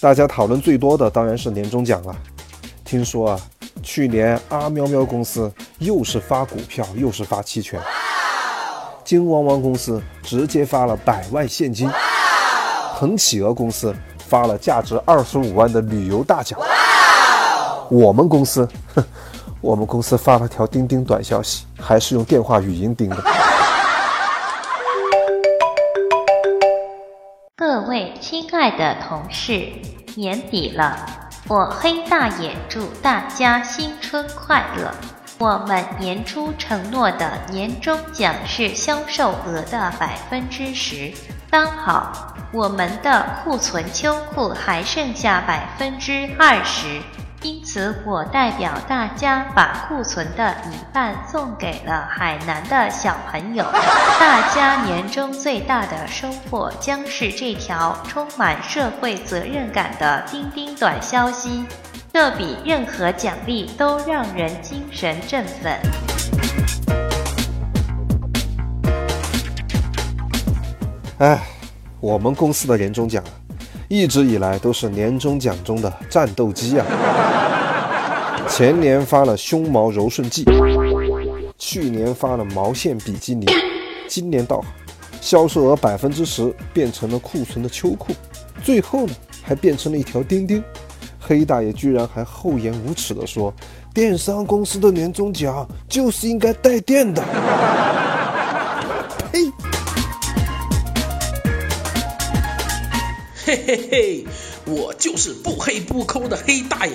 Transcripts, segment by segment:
大家讨论最多的当然是年终奖了。听说啊，去年阿喵喵公司又是发股票又是发期权，金汪汪公司直接发了百万现金，恒企鹅公司发了价值二十五万的旅游大奖。我们公司，哼，我们公司发了条钉钉短消息，还是用电话语音钉的。各位亲爱的同事，年底了，我黑大眼祝大家新春快乐。我们年初承诺的年终奖是销售额的百分之十，刚好我们的库存秋裤还剩下百分之二十。因此，我代表大家把库存的一半送给了海南的小朋友。大家年终最大的收获将是这条充满社会责任感的钉钉短消息，这比任何奖励都让人精神振奋。哎，我们公司的年终奖。一直以来都是年终奖中的战斗机啊！前年发了胸毛柔顺剂，去年发了毛线比基尼，今年倒好，销售额百分之十变成了库存的秋裤，最后呢还变成了一条丁丁。黑大爷居然还厚颜无耻地说：“电商公司的年终奖就是应该带电的。”呸！嘿嘿嘿，我就是不黑不抠的黑大爷。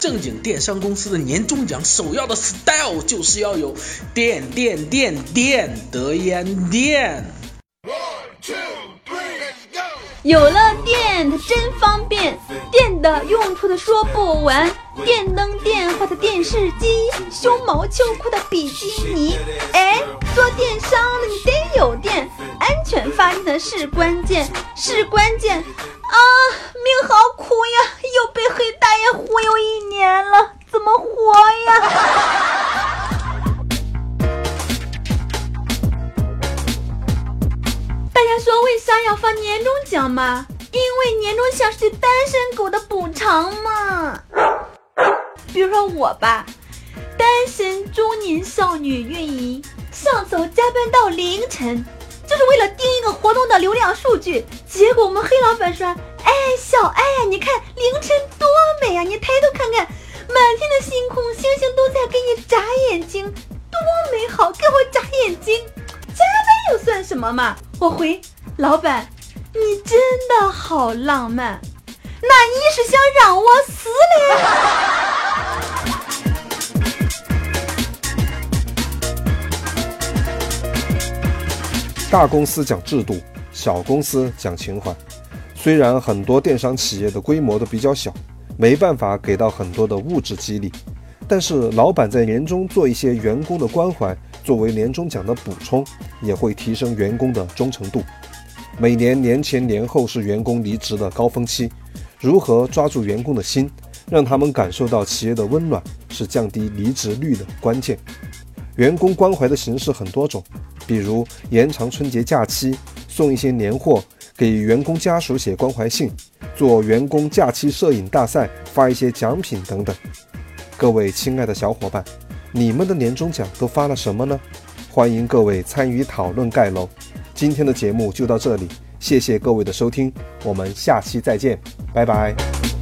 正经电商公司的年终奖首要的 style 就是要有电电电电德烟电。有了电，它真方便，电的用处的说不完。电灯、电话的电视机，胸毛秋裤的比基尼。哎，做电商的你得有电，发的是关键，是关键。啊，命好苦呀，又被黑大爷忽悠一年了，怎么活呀？大家说为啥要发年终奖吗？因为年终奖是对单身狗的补偿嘛。比如说我吧，单身中年少女运营，上早加班到凌晨，就是为了活动的流量数据。结果我们黑老板说：“哎，小爱，你看凌晨多美啊！你抬头看看，满天的星空，星星都在给你眨眼睛，多美好！给我眨眼睛。”加班又算什么嘛？我回老板，你真的好浪漫，那你是想让我死嘞？大公司讲制度，小公司讲情怀。虽然很多电商企业的规模都比较小，没办法给到很多的物质激励，但是老板在年终做一些员工的关怀。作为年终奖的补充，也会提升员工的忠诚度。每年年前年后是员工离职的高峰期，如何抓住员工的心，让他们感受到企业的温暖，是降低离职率的关键。员工关怀的形式很多种，比如延长春节假期，送一些年货，给员工家属写关怀信，做员工假期摄影大赛，发一些奖品等等。各位亲爱的小伙伴。你们的年终奖都发了什么呢？欢迎各位参与讨论盖楼。今天的节目就到这里，谢谢各位的收听，我们下期再见，拜拜。